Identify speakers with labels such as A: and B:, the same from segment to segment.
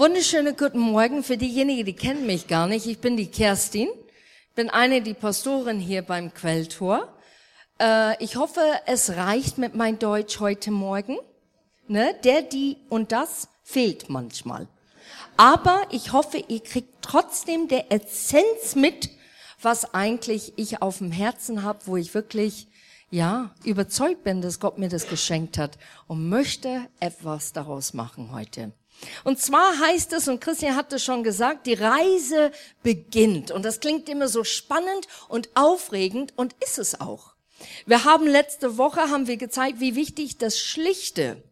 A: Wunderschönen guten Morgen für diejenigen, die kennen mich gar nicht. Ich bin die Kerstin, bin eine die Pastorin hier beim Quelltor. Äh, ich hoffe, es reicht mit mein Deutsch heute Morgen. Ne? Der, die und das fehlt manchmal. Aber ich hoffe, ihr kriegt trotzdem der Essenz mit, was eigentlich ich auf dem Herzen habe, wo ich wirklich ja überzeugt bin, dass Gott mir das geschenkt hat und möchte etwas daraus machen heute. Und zwar heißt es, und Christian hat es schon gesagt, die Reise beginnt. Und das klingt immer so spannend und aufregend und ist es auch. Wir haben letzte Woche, haben wir gezeigt, wie wichtig das Schlichte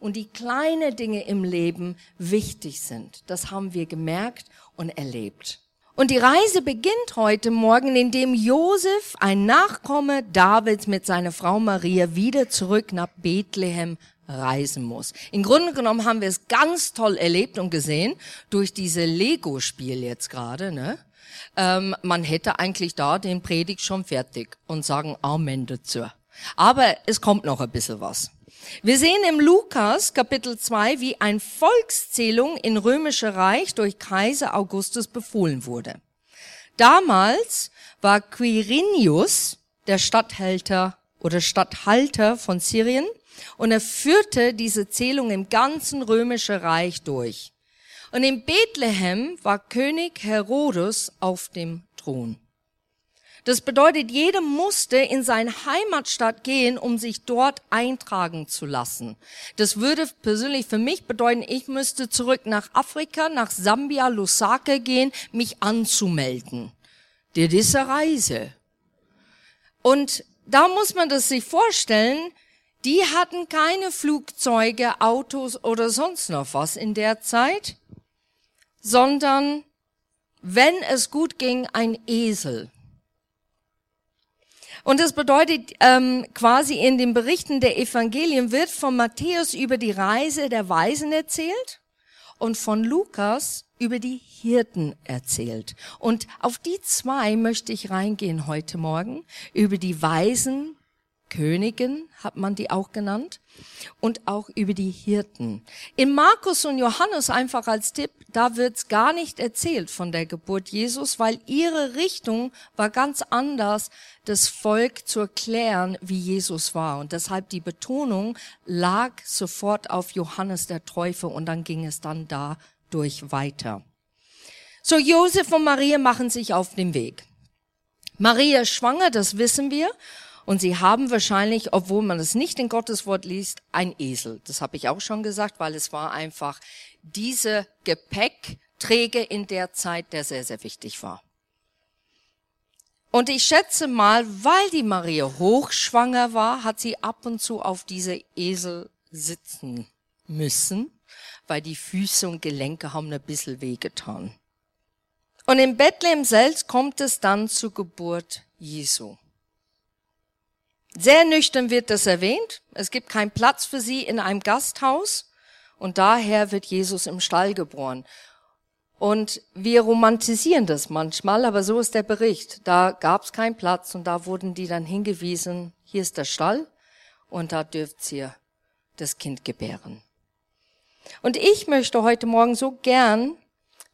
A: und die kleinen Dinge im Leben wichtig sind. Das haben wir gemerkt und erlebt. Und die Reise beginnt heute Morgen, indem Josef, ein Nachkomme Davids mit seiner Frau Maria, wieder zurück nach Bethlehem reisen muss. Im Grunde genommen haben wir es ganz toll erlebt und gesehen durch diese Lego-Spiel jetzt gerade. Ne? Ähm, man hätte eigentlich da den Predigt schon fertig und sagen Amen dazu. Aber es kommt noch ein bisschen was. Wir sehen im Lukas Kapitel 2, wie ein Volkszählung in römische Reich durch Kaiser Augustus befohlen wurde. Damals war Quirinius der Statthalter oder Statthalter von Syrien und er führte diese Zählung im ganzen römischen Reich durch. Und in Bethlehem war König Herodes auf dem Thron. Das bedeutet, jeder musste in seine Heimatstadt gehen, um sich dort eintragen zu lassen. Das würde persönlich für mich bedeuten, ich müsste zurück nach Afrika, nach Sambia, Lusaka gehen, mich anzumelden. Der diese Reise. Und da muss man das sich vorstellen, die hatten keine Flugzeuge, Autos oder sonst noch was in der Zeit, sondern wenn es gut ging, ein Esel. Und das bedeutet ähm, quasi in den Berichten der Evangelien wird von Matthäus über die Reise der Weisen erzählt und von Lukas über die Hirten erzählt. Und auf die zwei möchte ich reingehen heute Morgen, über die Weisen Königin hat man die auch genannt und auch über die Hirten. In Markus und Johannes einfach als Tipp, da wird's gar nicht erzählt von der Geburt Jesus, weil ihre Richtung war ganz anders, das Volk zu erklären, wie Jesus war. Und deshalb die Betonung lag sofort auf Johannes der Täufer und dann ging es dann dadurch weiter. So, Josef und Maria machen sich auf den Weg. Maria schwanger, das wissen wir. Und sie haben wahrscheinlich, obwohl man es nicht in Gottes Wort liest, ein Esel. Das habe ich auch schon gesagt, weil es war einfach diese Gepäckträger in der Zeit, der sehr, sehr wichtig war. Und ich schätze mal, weil die Maria hochschwanger war, hat sie ab und zu auf diese Esel sitzen müssen, weil die Füße und Gelenke haben ein bisschen wehgetan. Und in Bethlehem selbst kommt es dann zur Geburt Jesu. Sehr nüchtern wird das erwähnt. Es gibt keinen Platz für sie in einem Gasthaus und daher wird Jesus im Stall geboren. Und wir romantisieren das manchmal, aber so ist der Bericht. Da gab es keinen Platz und da wurden die dann hingewiesen, hier ist der Stall und da dürft ihr das Kind gebären. Und ich möchte heute Morgen so gern,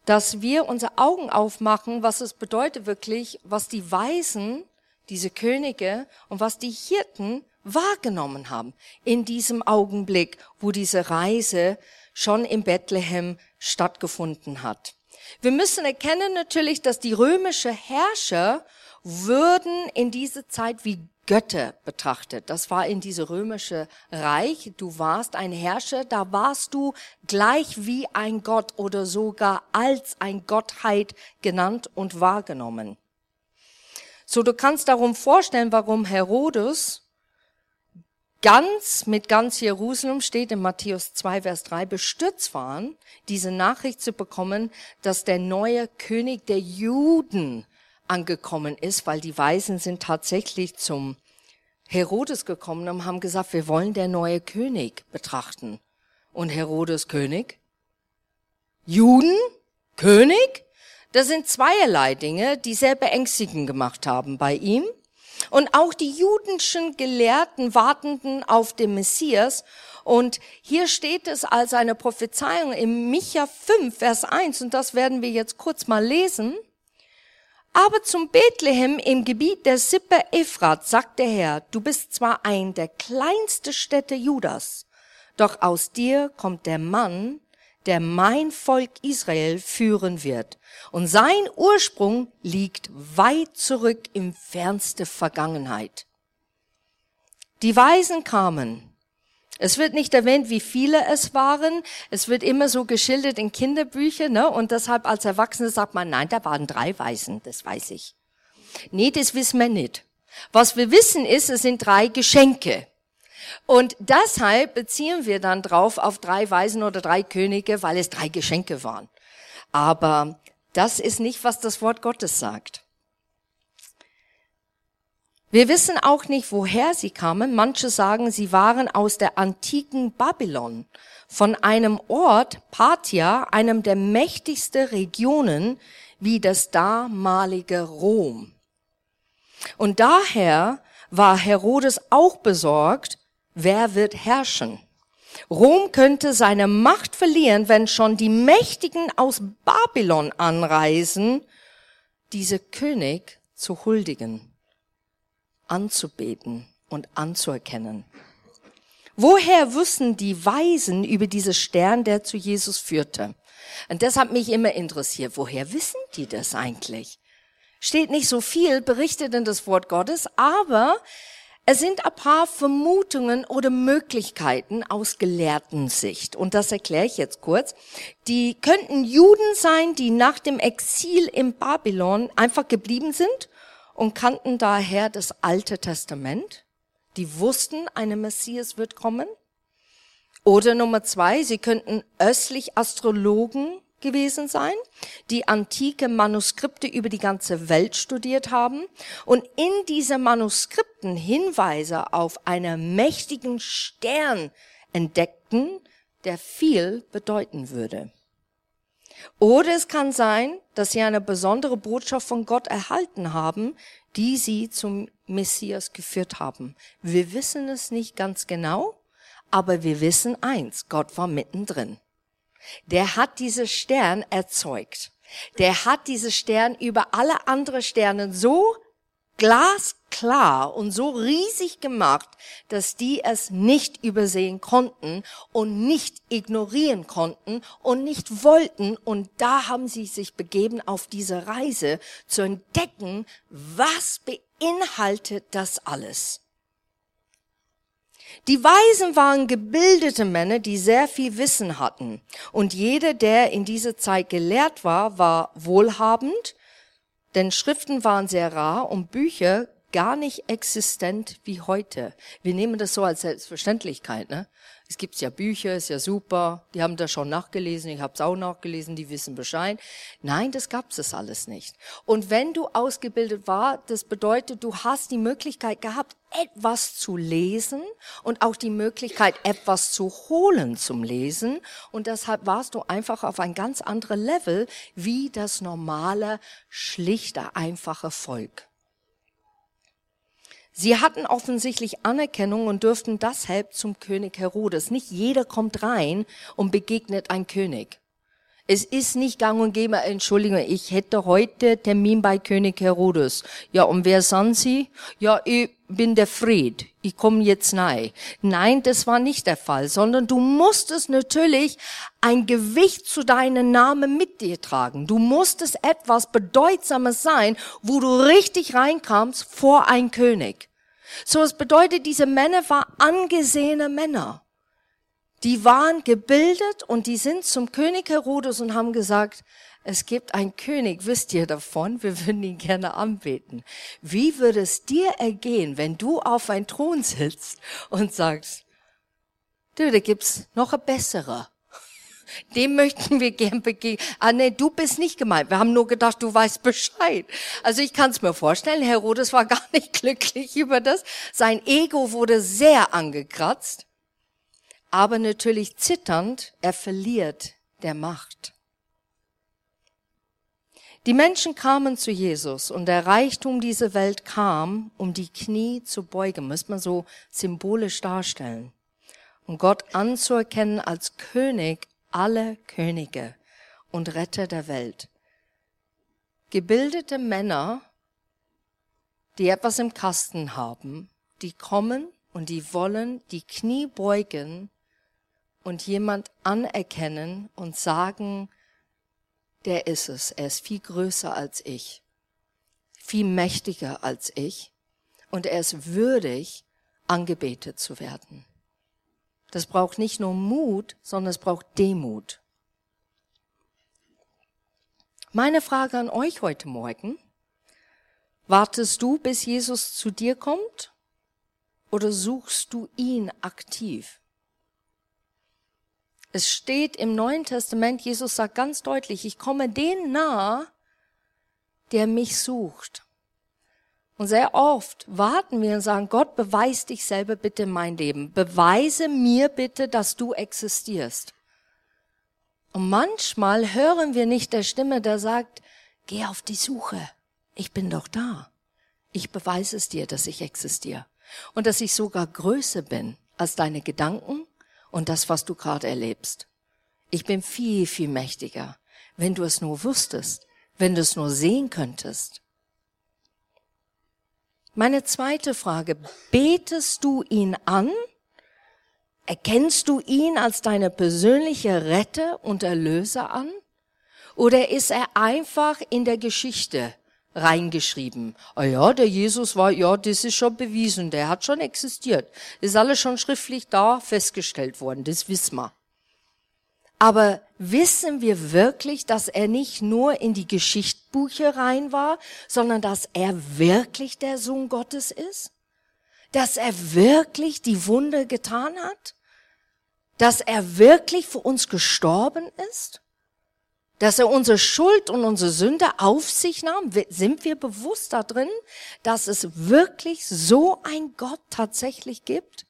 A: dass wir unsere Augen aufmachen, was es bedeutet wirklich, was die Weisen diese Könige und was die Hirten wahrgenommen haben in diesem Augenblick, wo diese Reise schon in Bethlehem stattgefunden hat. Wir müssen erkennen natürlich, dass die römische Herrscher würden in dieser Zeit wie Götter betrachtet. Das war in diese römische Reich. Du warst ein Herrscher, da warst du gleich wie ein Gott oder sogar als ein Gottheit genannt und wahrgenommen. So, du kannst darum vorstellen, warum Herodes ganz mit ganz Jerusalem steht in Matthäus 2, Vers 3 bestürzt waren, diese Nachricht zu bekommen, dass der neue König der Juden angekommen ist, weil die Weisen sind tatsächlich zum Herodes gekommen und haben gesagt, wir wollen der neue König betrachten. Und Herodes König? Juden? König? Das sind zweierlei Dinge, die sehr beängstigend gemacht haben bei ihm. Und auch die jüdischen Gelehrten warteten auf den Messias. Und hier steht es als eine Prophezeiung im Micha 5, Vers 1, und das werden wir jetzt kurz mal lesen. Aber zum Bethlehem im Gebiet der Sippe Ephrat sagt der Herr, du bist zwar ein der kleinste Städte Judas, doch aus dir kommt der Mann, der mein Volk Israel führen wird. Und sein Ursprung liegt weit zurück in fernste Vergangenheit. Die Weisen kamen. Es wird nicht erwähnt, wie viele es waren. Es wird immer so geschildert in Kinderbüchern, ne? Und deshalb als Erwachsene sagt man, nein, da waren drei Weisen, das weiß ich. Nee, das wissen wir nicht. Was wir wissen ist, es sind drei Geschenke. Und deshalb beziehen wir dann drauf auf drei Weisen oder drei Könige, weil es drei Geschenke waren. Aber das ist nicht, was das Wort Gottes sagt. Wir wissen auch nicht, woher sie kamen. Manche sagen, sie waren aus der antiken Babylon, von einem Ort, Parthia, einem der mächtigsten Regionen wie das damalige Rom. Und daher war Herodes auch besorgt, wer wird herrschen. Rom könnte seine Macht verlieren, wenn schon die Mächtigen aus Babylon anreisen, diese König zu huldigen, anzubeten und anzuerkennen. Woher wussten die Weisen über diese Stern, der zu Jesus führte? Und das hat mich immer interessiert. Woher wissen die das eigentlich? Steht nicht so viel berichtet in das Wort Gottes, aber es sind ein paar Vermutungen oder Möglichkeiten aus gelehrten Sicht. Und das erkläre ich jetzt kurz. Die könnten Juden sein, die nach dem Exil in Babylon einfach geblieben sind und kannten daher das Alte Testament. Die wussten, eine Messias wird kommen. Oder Nummer zwei, sie könnten östlich Astrologen gewesen sein, die antike Manuskripte über die ganze Welt studiert haben und in diese Manuskripten Hinweise auf einen mächtigen Stern entdeckten, der viel bedeuten würde. Oder es kann sein, dass sie eine besondere Botschaft von Gott erhalten haben, die sie zum Messias geführt haben. Wir wissen es nicht ganz genau, aber wir wissen eins, Gott war mittendrin. Der hat diese Stern erzeugt. Der hat diese Stern über alle anderen Sterne so glasklar und so riesig gemacht, dass die es nicht übersehen konnten und nicht ignorieren konnten und nicht wollten. Und da haben sie sich begeben auf diese Reise zu entdecken, was beinhaltet das alles. Die Weisen waren gebildete Männer, die sehr viel Wissen hatten. Und jeder, der in dieser Zeit gelehrt war, war wohlhabend, denn Schriften waren sehr rar und Bücher gar nicht existent wie heute. Wir nehmen das so als Selbstverständlichkeit. Ne? Es gibt ja Bücher, ist ja super, die haben das schon nachgelesen, ich habe es auch nachgelesen, die wissen Bescheid. Nein, das gab es alles nicht. Und wenn du ausgebildet war, das bedeutet, du hast die Möglichkeit gehabt, etwas zu lesen und auch die Möglichkeit, etwas zu holen zum Lesen. Und deshalb warst du einfach auf ein ganz anderes Level wie das normale, schlichte, einfache Volk. Sie hatten offensichtlich Anerkennung und dürften deshalb zum König Herodes. Nicht jeder kommt rein und begegnet ein König. Es ist nicht gang und gäbe, Entschuldigung, ich hätte heute Termin bei König Herodes. Ja, und wer sind Sie? Ja, ich bin der Fried. Ich komme jetzt nahe. Nein, das war nicht der Fall, sondern du musstest natürlich ein Gewicht zu deinem Namen mit dir tragen. Du musstest etwas Bedeutsames sein, wo du richtig reinkamst vor ein König. So, es bedeutet, diese Männer waren angesehene Männer. Die waren gebildet und die sind zum König Herodes und haben gesagt, es gibt einen König, wisst ihr davon? Wir würden ihn gerne anbeten. Wie würde es dir ergehen, wenn du auf ein Thron sitzt und sagst, du, da gibt's noch ein besserer. Dem möchten wir gern begegnen. Ah, nee, du bist nicht gemeint. Wir haben nur gedacht, du weißt Bescheid. Also ich kann es mir vorstellen, Herodes war gar nicht glücklich über das. Sein Ego wurde sehr angekratzt. Aber natürlich zitternd, er verliert der Macht. Die Menschen kamen zu Jesus und der Reichtum dieser Welt kam, um die Knie zu beugen, muss man so symbolisch darstellen. Und Gott anzuerkennen als König aller Könige und Retter der Welt. Gebildete Männer, die etwas im Kasten haben, die kommen und die wollen die Knie beugen und jemand anerkennen und sagen, der ist es. Er ist viel größer als ich, viel mächtiger als ich und er ist würdig, angebetet zu werden. Das braucht nicht nur Mut, sondern es braucht Demut. Meine Frage an euch heute Morgen. Wartest du, bis Jesus zu dir kommt? Oder suchst du ihn aktiv? Es steht im Neuen Testament, Jesus sagt ganz deutlich, ich komme den nah, der mich sucht. Und sehr oft warten wir und sagen, Gott, beweis dich selber bitte in mein Leben. Beweise mir bitte, dass du existierst. Und manchmal hören wir nicht der Stimme, der sagt, geh auf die Suche. Ich bin doch da. Ich beweise es dir, dass ich existiere. Und dass ich sogar größer bin als deine Gedanken, und das, was du gerade erlebst. Ich bin viel, viel mächtiger, wenn du es nur wüsstest, wenn du es nur sehen könntest. Meine zweite Frage, betest du ihn an? Erkennst du ihn als deine persönliche Retter und Erlöser an? Oder ist er einfach in der Geschichte reingeschrieben. Ah ja, der Jesus war, ja, das ist schon bewiesen, der hat schon existiert. Ist alles schon schriftlich da festgestellt worden, das wissen wir. Aber wissen wir wirklich, dass er nicht nur in die Geschichtsbücher rein war, sondern dass er wirklich der Sohn Gottes ist? Dass er wirklich die Wunder getan hat? Dass er wirklich für uns gestorben ist? dass er unsere Schuld und unsere Sünde auf sich nahm? Sind wir bewusst da drin, dass es wirklich so ein Gott tatsächlich gibt?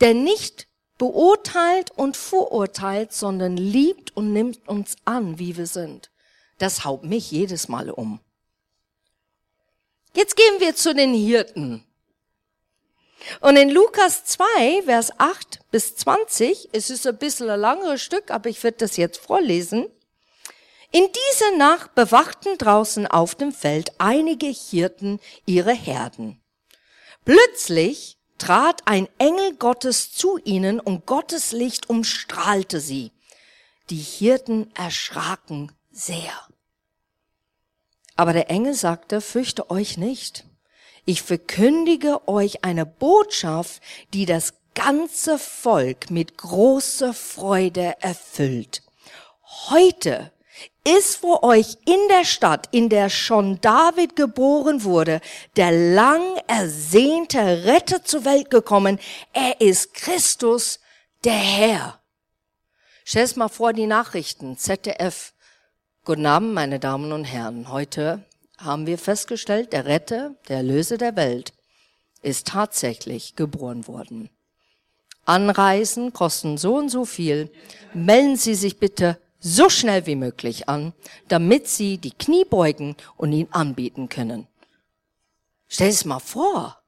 A: Der nicht beurteilt und verurteilt, sondern liebt und nimmt uns an, wie wir sind. Das haut mich jedes Mal um. Jetzt gehen wir zu den Hirten. Und in Lukas 2, Vers 8 bis 20, es ist ein bisschen ein langeres Stück, aber ich werde das jetzt vorlesen. In dieser Nacht bewachten draußen auf dem Feld einige Hirten ihre Herden. Plötzlich trat ein Engel Gottes zu ihnen und Gottes Licht umstrahlte sie. Die Hirten erschraken sehr. Aber der Engel sagte, fürchte euch nicht. Ich verkündige euch eine Botschaft, die das ganze Volk mit großer Freude erfüllt. Heute ist vor euch in der Stadt, in der schon David geboren wurde, der lang ersehnte Retter zur Welt gekommen. Er ist Christus, der Herr. Stell's mal vor die Nachrichten, ZDF. Guten Abend, meine Damen und Herren. Heute haben wir festgestellt, der Retter, der Erlöser der Welt, ist tatsächlich geboren worden. Anreisen kosten so und so viel. Melden Sie sich bitte so schnell wie möglich an, damit Sie die Knie beugen und ihn anbieten können. Stell es mal vor.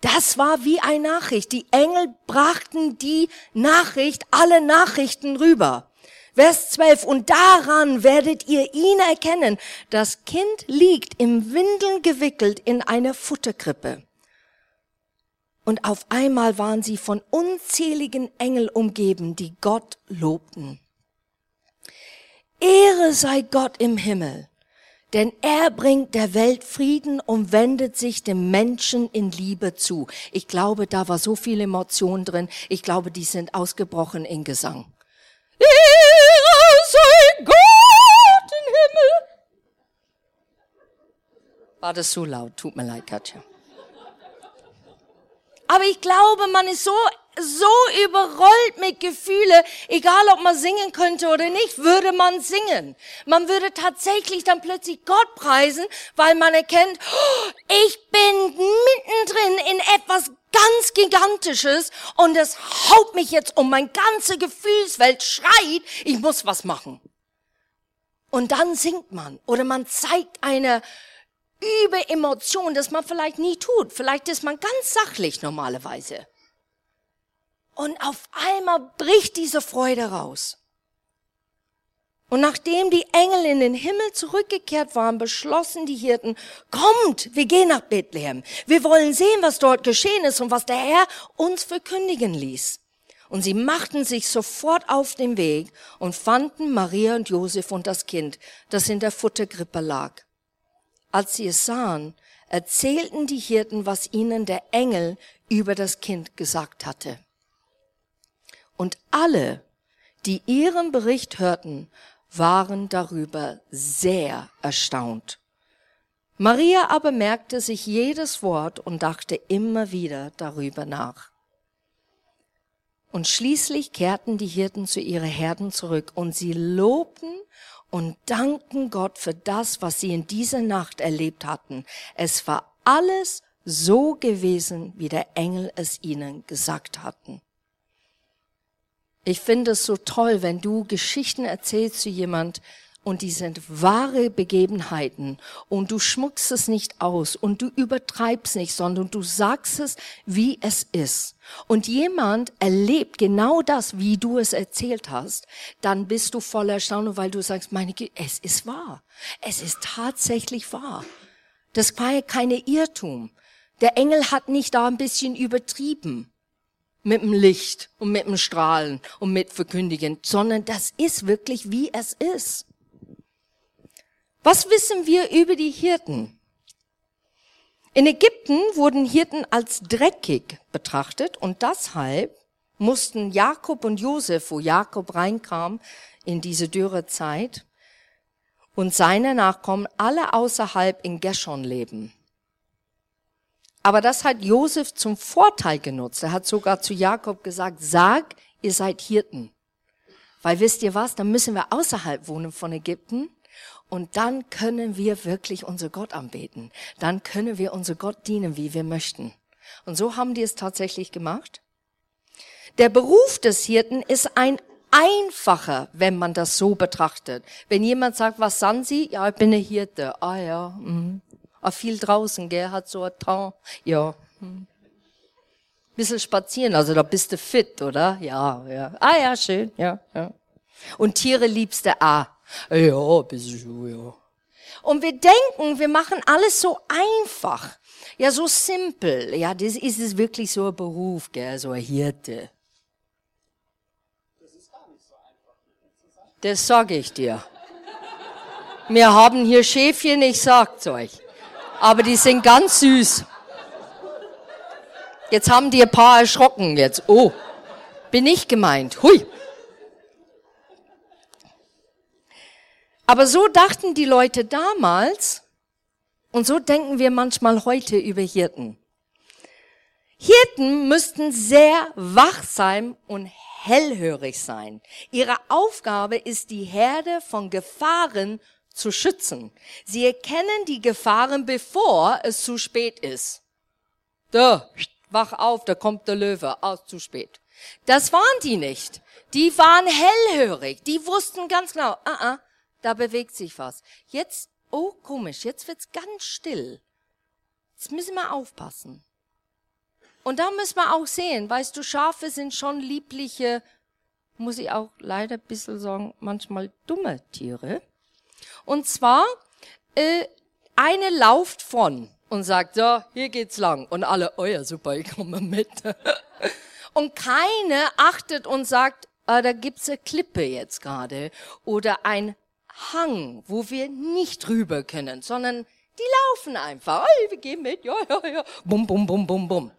A: Das war wie eine Nachricht. Die Engel brachten die Nachricht, alle Nachrichten rüber. Vers 12, und daran werdet ihr ihn erkennen. Das Kind liegt im Windeln gewickelt in einer Futterkrippe. Und auf einmal waren sie von unzähligen Engel umgeben, die Gott lobten. Ehre sei Gott im Himmel, denn er bringt der Welt Frieden und wendet sich dem Menschen in Liebe zu. Ich glaube, da war so viel Emotion drin. Ich glaube, die sind ausgebrochen in Gesang. Ehre sei Gott im Himmel. War das zu laut? Tut mir leid, Katja. Aber ich glaube, man ist so so überrollt mit Gefühle, egal ob man singen könnte oder nicht, würde man singen. Man würde tatsächlich dann plötzlich Gott preisen, weil man erkennt, oh, ich bin mittendrin in etwas ganz Gigantisches und es haut mich jetzt um. Mein ganze Gefühlswelt schreit, ich muss was machen. Und dann singt man oder man zeigt eine Überemotion, das man vielleicht nie tut. Vielleicht ist man ganz sachlich normalerweise. Und auf einmal bricht diese Freude raus. Und nachdem die Engel in den Himmel zurückgekehrt waren, beschlossen die Hirten, kommt, wir gehen nach Bethlehem. Wir wollen sehen, was dort geschehen ist und was der Herr uns verkündigen ließ. Und sie machten sich sofort auf den Weg und fanden Maria und Josef und das Kind, das in der Futtergrippe lag. Als sie es sahen, erzählten die Hirten, was ihnen der Engel über das Kind gesagt hatte. Und alle, die ihren Bericht hörten, waren darüber sehr erstaunt. Maria aber merkte sich jedes Wort und dachte immer wieder darüber nach. Und schließlich kehrten die Hirten zu ihren Herden zurück und sie lobten und danken Gott für das, was sie in dieser Nacht erlebt hatten. Es war alles so gewesen, wie der Engel es ihnen gesagt hatten. Ich finde es so toll, wenn du Geschichten erzählst zu jemand und die sind wahre Begebenheiten und du schmuckst es nicht aus und du übertreibst nicht, sondern du sagst es, wie es ist. Und jemand erlebt genau das, wie du es erzählt hast, dann bist du voller Erstaunen, weil du sagst, meine Güte, es ist wahr. Es ist tatsächlich wahr. Das war ja keine Irrtum. Der Engel hat nicht da ein bisschen übertrieben mit dem Licht und mit dem Strahlen und mit Verkündigen, sondern das ist wirklich, wie es ist. Was wissen wir über die Hirten? In Ägypten wurden Hirten als dreckig betrachtet und deshalb mussten Jakob und Josef, wo Jakob reinkam in diese Dürrezeit, und seine Nachkommen alle außerhalb in Gershon leben. Aber das hat Josef zum Vorteil genutzt. Er hat sogar zu Jakob gesagt, sag, ihr seid Hirten. Weil wisst ihr was, dann müssen wir außerhalb wohnen von Ägypten und dann können wir wirklich unser Gott anbeten. Dann können wir unser Gott dienen, wie wir möchten. Und so haben die es tatsächlich gemacht. Der Beruf des Hirten ist ein einfacher, wenn man das so betrachtet. Wenn jemand sagt, was sind Sie? Ja, ich bin eine Hirte. Ah ja, mh. Ah, viel draußen, gell, hat so ein Temps. Ja. Hm. Bisschen spazieren, also da bist du fit, oder? Ja, ja. Ah ja, schön, ja, ja. Und Tiere liebst du ah. Ja, bisschen ja. Und wir denken, wir machen alles so einfach. Ja, so simpel. Ja, das ist es wirklich so ein Beruf, gell, so ein Hirte. Das ist. Das sage ich dir. Wir haben hier Schäfchen, ich sag's euch aber die sind ganz süß. Jetzt haben die ein paar erschrocken jetzt. Oh, bin ich gemeint. Hui. Aber so dachten die Leute damals und so denken wir manchmal heute über Hirten. Hirten müssten sehr wachsam und hellhörig sein. Ihre Aufgabe ist die Herde von Gefahren zu schützen. Sie erkennen die Gefahren, bevor es zu spät ist. Da, wach auf, da kommt der Löwe, aus zu spät. Das waren die nicht. Die waren hellhörig. Die wussten ganz genau, ah, ah, da bewegt sich was. Jetzt, oh, komisch, jetzt wird's ganz still. Jetzt müssen wir aufpassen. Und da müssen wir auch sehen, weißt du, Schafe sind schon liebliche, muss ich auch leider ein bisschen sagen, manchmal dumme Tiere. Und zwar, äh, eine lauft von und sagt, so, hier geht's lang. Und alle, oh ja, super, ich komme mit. und keine achtet und sagt, ah, da gibt's eine Klippe jetzt gerade oder ein Hang, wo wir nicht rüber können, sondern die laufen einfach. Oh, wir gehen mit, ja, ja, ja. Bum, bum, bum, bum, bum.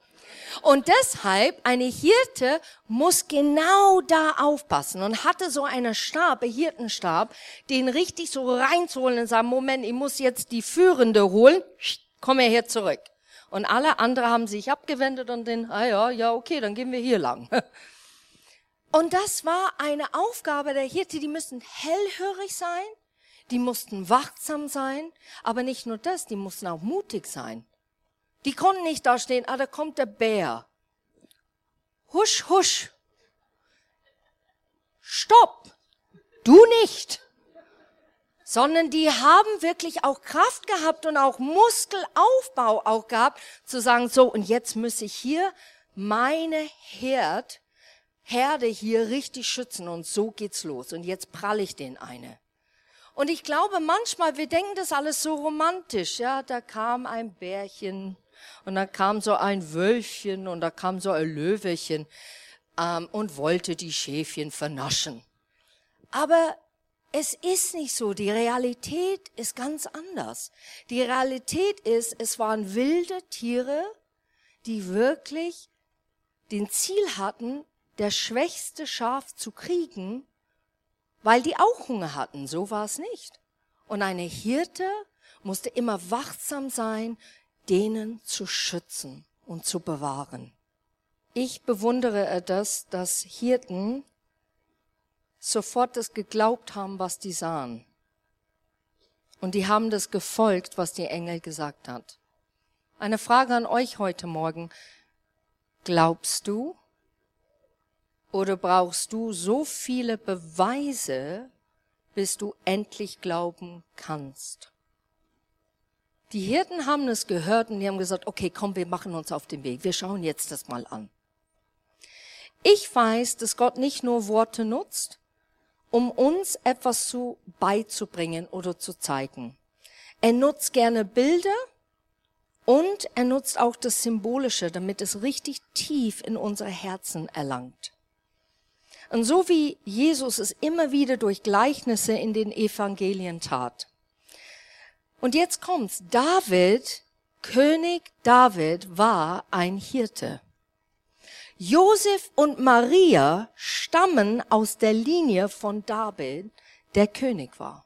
A: Und deshalb, eine Hirte muss genau da aufpassen und hatte so einen Stab, einen Hirtenstab, den richtig so reinzuholen und sagen, Moment, ich muss jetzt die Führende holen, komm her zurück. Und alle anderen haben sich abgewendet und den, ah ja, ja, okay, dann gehen wir hier lang. Und das war eine Aufgabe der Hirte, die müssen hellhörig sein, die mussten wachsam sein, aber nicht nur das, die mussten auch mutig sein. Die konnten nicht da stehen, ah, da kommt der Bär. Husch, husch. Stopp. Du nicht. sondern die haben wirklich auch Kraft gehabt und auch Muskelaufbau auch gehabt, zu sagen, so, und jetzt muss ich hier meine Herd, Herde hier richtig schützen und so geht's los. Und jetzt prall ich den eine. Und ich glaube manchmal, wir denken das alles so romantisch. Ja, da kam ein Bärchen und da kam so ein Wölfchen und da kam so ein Löwechen ähm, und wollte die Schäfchen vernaschen. Aber es ist nicht so. Die Realität ist ganz anders. Die Realität ist, es waren wilde Tiere, die wirklich den Ziel hatten, der schwächste Schaf zu kriegen, weil die auch Hunger hatten. So war es nicht. Und eine Hirte musste immer wachsam sein, denen zu schützen und zu bewahren. Ich bewundere das, dass Hirten sofort das geglaubt haben, was die sahen. Und die haben das gefolgt, was die Engel gesagt hat. Eine Frage an euch heute Morgen. Glaubst du oder brauchst du so viele Beweise, bis du endlich glauben kannst? Die Hirten haben es gehört und die haben gesagt, okay, komm, wir machen uns auf den Weg. Wir schauen jetzt das mal an. Ich weiß, dass Gott nicht nur Worte nutzt, um uns etwas zu beizubringen oder zu zeigen. Er nutzt gerne Bilder und er nutzt auch das Symbolische, damit es richtig tief in unsere Herzen erlangt. Und so wie Jesus es immer wieder durch Gleichnisse in den Evangelien tat. Und jetzt kommt's. David, König David war ein Hirte. Josef und Maria stammen aus der Linie von David, der König war.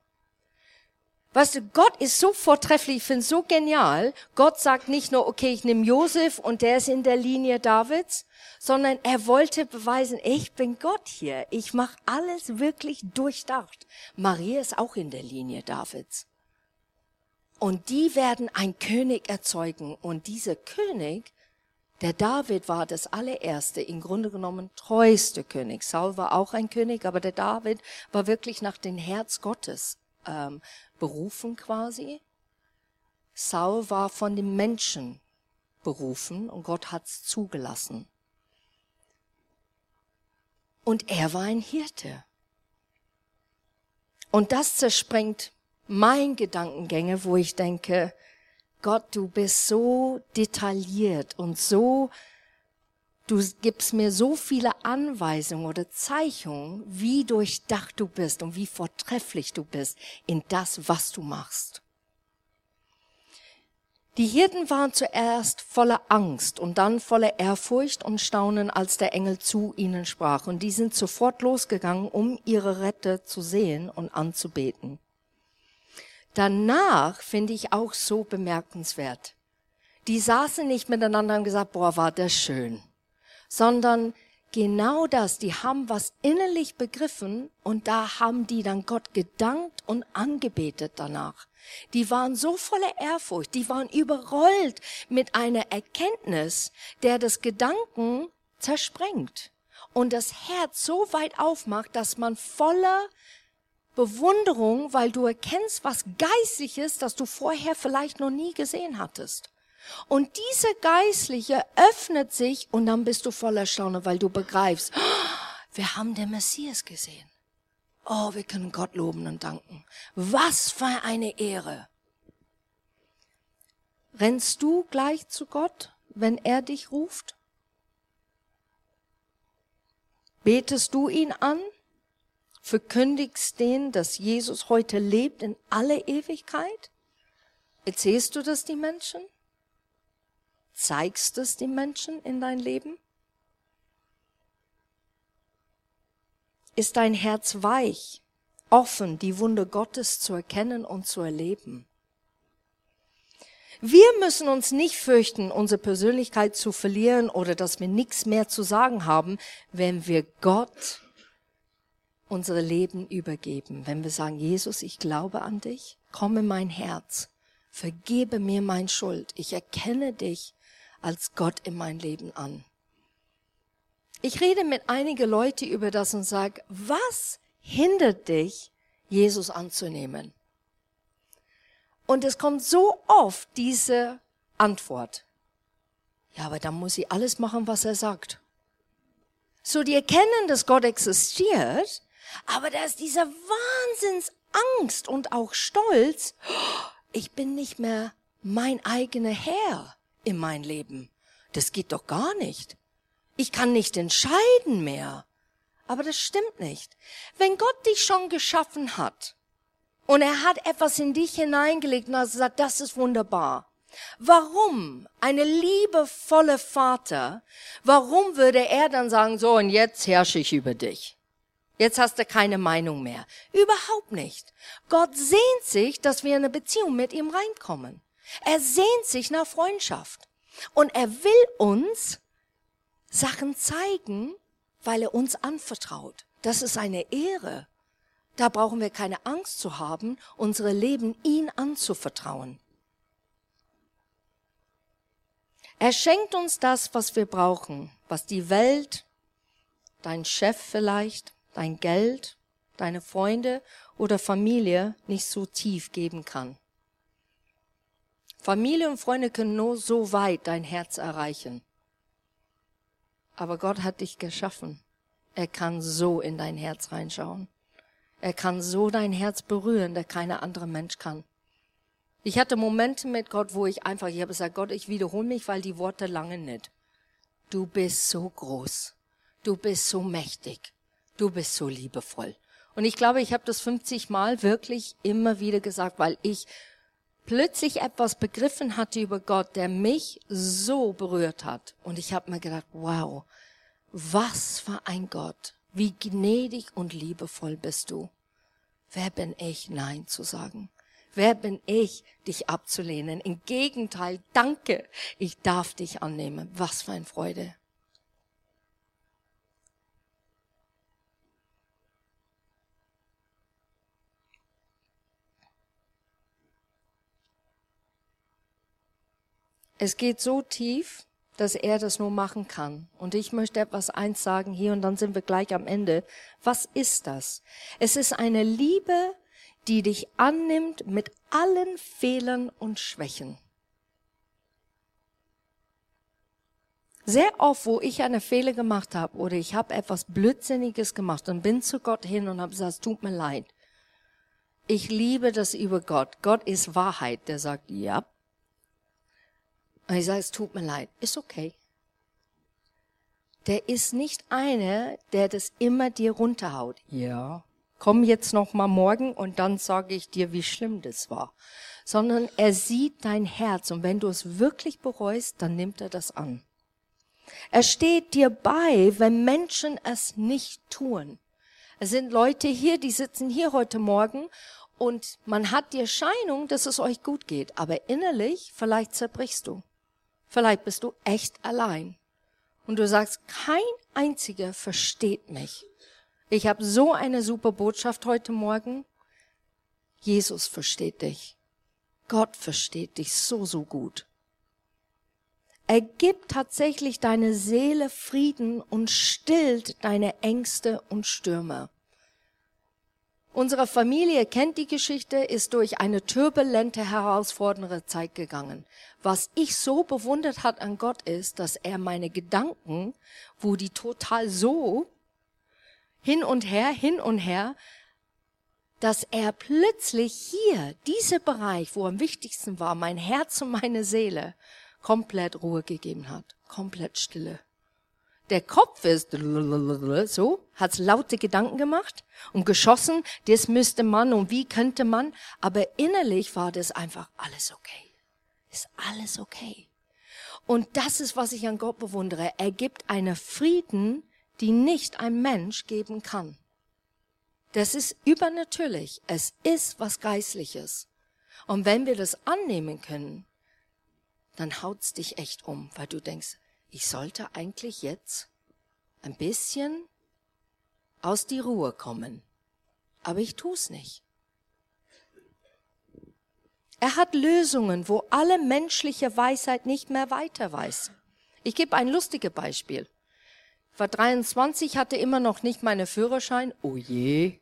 A: Weißt du, Gott ist so vortrefflich, ich finde so genial. Gott sagt nicht nur, okay, ich nehme Josef und der ist in der Linie Davids, sondern er wollte beweisen, ich bin Gott hier. Ich mache alles wirklich durchdacht. Maria ist auch in der Linie Davids. Und die werden ein König erzeugen. Und dieser König der David war das allererste, im Grunde genommen treueste König. Saul war auch ein König, aber der David war wirklich nach dem Herz Gottes ähm, berufen quasi. Saul war von dem Menschen berufen und Gott hat's zugelassen. Und er war ein Hirte. Und das zersprengt mein Gedankengänge, wo ich denke, Gott, du bist so detailliert und so, du gibst mir so viele Anweisungen oder Zeichnungen, wie durchdacht du bist und wie vortrefflich du bist in das, was du machst. Die Hirten waren zuerst voller Angst und dann voller Ehrfurcht und Staunen, als der Engel zu ihnen sprach. Und die sind sofort losgegangen, um ihre Rette zu sehen und anzubeten. Danach finde ich auch so bemerkenswert. Die saßen nicht miteinander und gesagt, boah, war das schön, sondern genau das, die haben was innerlich begriffen und da haben die dann Gott gedankt und angebetet danach. Die waren so voller Ehrfurcht, die waren überrollt mit einer Erkenntnis, der das Gedanken zersprengt und das Herz so weit aufmacht, dass man voller Bewunderung, weil du erkennst, was geistlich ist, das du vorher vielleicht noch nie gesehen hattest. Und diese Geistliche öffnet sich und dann bist du voller Staunen, weil du begreifst, wir haben den Messias gesehen. Oh, wir können Gott loben und danken. Was für eine Ehre. Rennst du gleich zu Gott, wenn er dich ruft? Betest du ihn an? Verkündigst denen, dass Jesus heute lebt in alle Ewigkeit? Erzählst du das die Menschen? Zeigst du es die Menschen in dein Leben? Ist dein Herz weich, offen, die Wunde Gottes zu erkennen und zu erleben? Wir müssen uns nicht fürchten, unsere Persönlichkeit zu verlieren oder dass wir nichts mehr zu sagen haben, wenn wir Gott unsere Leben übergeben, wenn wir sagen, Jesus, ich glaube an dich, komm in mein Herz, vergebe mir mein Schuld, ich erkenne dich als Gott in mein Leben an. Ich rede mit einigen Leuten über das und sage, was hindert dich, Jesus anzunehmen? Und es kommt so oft diese Antwort. Ja, aber dann muss ich alles machen, was er sagt. So, die erkennen, dass Gott existiert, aber da ist dieser Wahnsinnsangst und auch Stolz. Ich bin nicht mehr mein eigener Herr in mein Leben. Das geht doch gar nicht. Ich kann nicht entscheiden mehr. Aber das stimmt nicht. Wenn Gott dich schon geschaffen hat und er hat etwas in dich hineingelegt und hat gesagt, das ist wunderbar. Warum eine liebevolle Vater, warum würde er dann sagen, so und jetzt herrsche ich über dich? Jetzt hast du keine Meinung mehr. Überhaupt nicht. Gott sehnt sich, dass wir in eine Beziehung mit ihm reinkommen. Er sehnt sich nach Freundschaft. Und er will uns Sachen zeigen, weil er uns anvertraut. Das ist eine Ehre. Da brauchen wir keine Angst zu haben, unsere Leben ihn anzuvertrauen. Er schenkt uns das, was wir brauchen, was die Welt, dein Chef vielleicht, dein Geld, deine Freunde oder Familie nicht so tief geben kann. Familie und Freunde können nur so weit dein Herz erreichen. Aber Gott hat dich geschaffen. Er kann so in dein Herz reinschauen. Er kann so dein Herz berühren, der keine andere Mensch kann. Ich hatte Momente mit Gott, wo ich einfach, ich habe gesagt, Gott, ich wiederhole mich, weil die Worte lange nicht. Du bist so groß. Du bist so mächtig. Du bist so liebevoll. Und ich glaube, ich habe das 50 Mal wirklich immer wieder gesagt, weil ich plötzlich etwas begriffen hatte über Gott, der mich so berührt hat. Und ich habe mir gedacht, wow, was für ein Gott. Wie gnädig und liebevoll bist du. Wer bin ich, Nein zu sagen? Wer bin ich, dich abzulehnen? Im Gegenteil, danke, ich darf dich annehmen. Was für eine Freude. Es geht so tief, dass er das nur machen kann. Und ich möchte etwas eins sagen hier und dann sind wir gleich am Ende. Was ist das? Es ist eine Liebe, die dich annimmt mit allen Fehlern und Schwächen. Sehr oft, wo ich eine Fehler gemacht habe oder ich habe etwas Blödsinniges gemacht und bin zu Gott hin und habe gesagt, tut mir leid. Ich liebe das über Gott. Gott ist Wahrheit. Der sagt, ja. Und ich sage, es tut mir leid. Ist okay. Der ist nicht einer, der das immer dir runterhaut. Ja komm jetzt noch mal morgen und dann sage ich dir, wie schlimm das war. Sondern er sieht dein Herz und wenn du es wirklich bereust, dann nimmt er das an. Er steht dir bei, wenn Menschen es nicht tun. Es sind Leute hier, die sitzen hier heute Morgen und man hat die Erscheinung, dass es euch gut geht, aber innerlich vielleicht zerbrichst du. Vielleicht bist du echt allein. Und du sagst, kein einziger versteht mich. Ich habe so eine super Botschaft heute Morgen. Jesus versteht dich. Gott versteht dich so, so gut. Er gibt tatsächlich deine Seele Frieden und stillt deine Ängste und Stürme. Unsere Familie kennt die Geschichte, ist durch eine turbulente, herausfordernde Zeit gegangen. Was ich so bewundert hat an Gott ist, dass er meine Gedanken, wo die total so hin und her, hin und her, dass er plötzlich hier, dieser Bereich, wo am wichtigsten war, mein Herz und meine Seele, komplett Ruhe gegeben hat, komplett Stille. Der Kopf ist so, hat laute Gedanken gemacht und geschossen, das müsste man und wie könnte man, aber innerlich war das einfach alles okay. Ist alles okay. Und das ist, was ich an Gott bewundere. Er gibt einen Frieden, die nicht ein Mensch geben kann. Das ist übernatürlich. Es ist was Geistliches. Und wenn wir das annehmen können, dann haut's dich echt um, weil du denkst, ich sollte eigentlich jetzt ein bisschen aus die Ruhe kommen. Aber ich tu's nicht. Er hat Lösungen, wo alle menschliche Weisheit nicht mehr weiter weiß. Ich gebe ein lustiges Beispiel war 23, hatte immer noch nicht meine Führerschein. Oh je.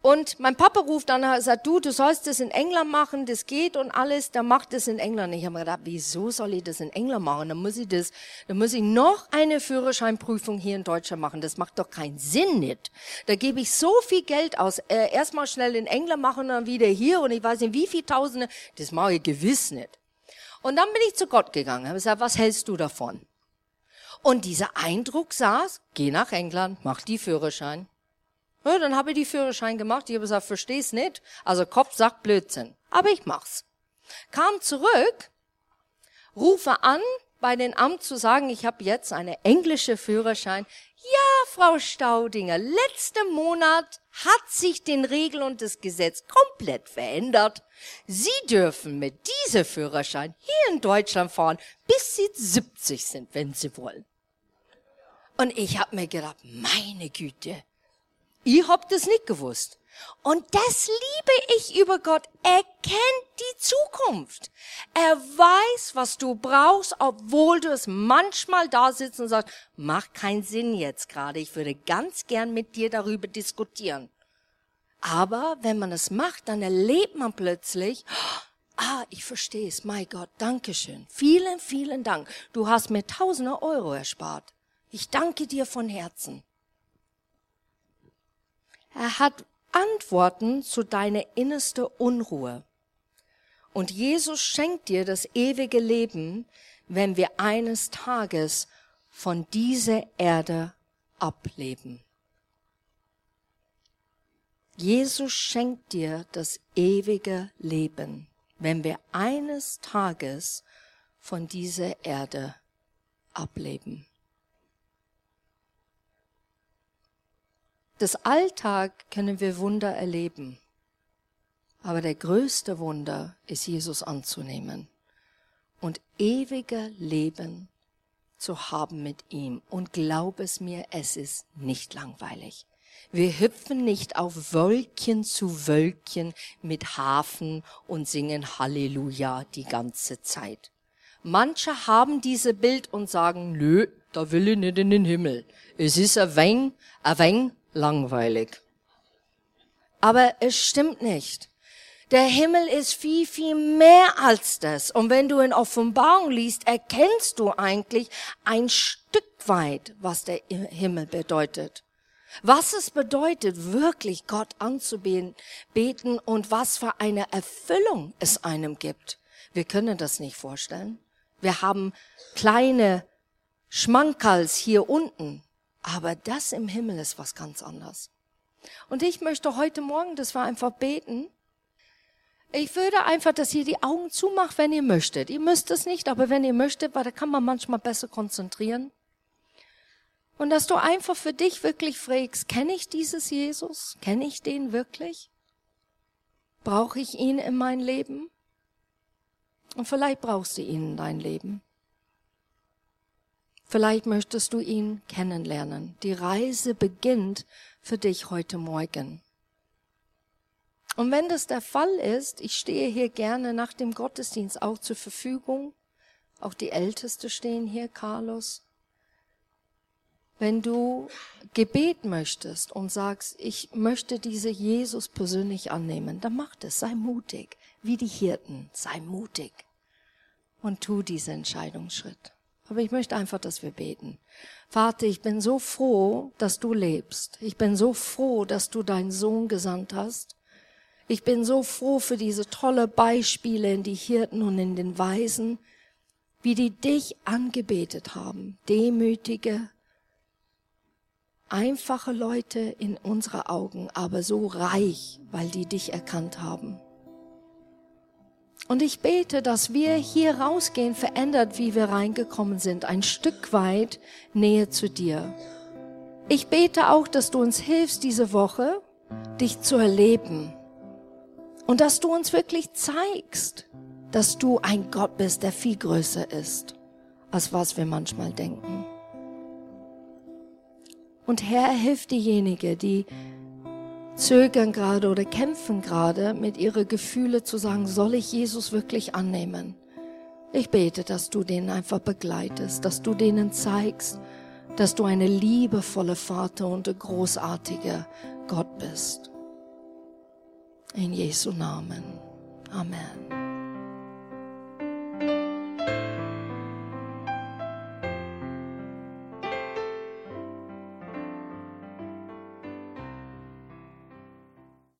A: Und mein Papa ruft dann und sagt, du, du sollst das in England machen, das geht und alles, dann macht das in England. Ich habe mir gedacht, wieso soll ich das in England machen? Dann muss ich das, dann muss ich noch eine Führerscheinprüfung hier in Deutschland machen. Das macht doch keinen Sinn nicht. Da gebe ich so viel Geld aus. Äh, Erstmal schnell in England machen dann wieder hier und ich weiß nicht wie viel Tausende. Das mache ich gewiss nicht. Und dann bin ich zu Gott gegangen, habe gesagt, was hältst du davon? Und dieser Eindruck saß, geh nach England, mach die Führerschein. Ja, dann habe ich die Führerschein gemacht. Ich habe gesagt, versteh's nicht. Also Kopf sagt Blödsinn. Aber ich mach's. Kam zurück, rufe an, bei den Amt zu sagen, ich habe jetzt eine englische Führerschein. Ja, Frau Staudinger, letzten Monat hat sich den Regel und das Gesetz komplett verändert. Sie dürfen mit diesem Führerschein hier in Deutschland fahren, bis Sie 70 sind, wenn Sie wollen. Und ich habe mir gedacht, meine Güte, ich hab das nicht gewusst. Und das liebe ich über Gott. Er kennt die Zukunft. Er weiß, was du brauchst, obwohl du es manchmal da sitzt und sagst, macht keinen Sinn jetzt gerade. Ich würde ganz gern mit dir darüber diskutieren. Aber wenn man es macht, dann erlebt man plötzlich, ah, ich verstehe es, mein Gott, danke schön. Vielen, vielen Dank. Du hast mir tausende Euro erspart. Ich danke dir von Herzen. Er hat Antworten zu deiner innerste Unruhe. Und Jesus schenkt dir das ewige Leben, wenn wir eines Tages von dieser Erde ableben. Jesus schenkt dir das ewige Leben, wenn wir eines Tages von dieser Erde ableben. Das Alltag können wir Wunder erleben. Aber der größte Wunder ist Jesus anzunehmen und ewige Leben zu haben mit ihm. Und glaub es mir, es ist nicht langweilig. Wir hüpfen nicht auf Wölkchen zu Wölkchen mit Hafen und singen Halleluja die ganze Zeit. Manche haben diese Bild und sagen, nö, da will ich nicht in den Himmel. Es ist ein wenig, ein wenig langweilig. Aber es stimmt nicht. Der Himmel ist viel, viel mehr als das. Und wenn du in Offenbarung liest, erkennst du eigentlich ein Stück weit, was der Himmel bedeutet. Was es bedeutet, wirklich Gott anzubeten und was für eine Erfüllung es einem gibt. Wir können das nicht vorstellen. Wir haben kleine Schmankerls hier unten, aber das im Himmel ist was ganz anderes. Und ich möchte heute Morgen, das war einfach beten. Ich würde einfach, dass ihr die Augen zumacht, wenn ihr möchtet. Ihr müsst es nicht, aber wenn ihr möchtet, weil da kann man manchmal besser konzentrieren. Und dass du einfach für dich wirklich fragst, kenne ich dieses Jesus? Kenne ich den wirklich? Brauche ich ihn in mein Leben? Und vielleicht brauchst du ihn in dein Leben. Vielleicht möchtest du ihn kennenlernen. Die Reise beginnt für dich heute Morgen. Und wenn das der Fall ist, ich stehe hier gerne nach dem Gottesdienst auch zur Verfügung. Auch die Älteste stehen hier, Carlos. Wenn du Gebet möchtest und sagst, ich möchte diese Jesus persönlich annehmen, dann mach das, sei mutig, wie die Hirten, sei mutig und tu diesen Entscheidungsschritt. Aber ich möchte einfach, dass wir beten. Vater, ich bin so froh, dass du lebst. Ich bin so froh, dass du deinen Sohn gesandt hast. Ich bin so froh für diese tolle Beispiele in die Hirten und in den Weisen, wie die dich angebetet haben. Demütige, einfache Leute in unsere Augen, aber so reich, weil die dich erkannt haben. Und ich bete, dass wir hier rausgehen, verändert, wie wir reingekommen sind, ein Stück weit näher zu dir. Ich bete auch, dass du uns hilfst, diese Woche dich zu erleben. Und dass du uns wirklich zeigst, dass du ein Gott bist, der viel größer ist, als was wir manchmal denken. Und Herr, hilf diejenige, die zögern gerade oder kämpfen gerade mit ihren Gefühle zu sagen, soll ich Jesus wirklich annehmen? Ich bete, dass du denen einfach begleitest, dass du denen zeigst, dass du eine liebevolle Vater und ein großartiger Gott bist. In Jesu Namen. Amen.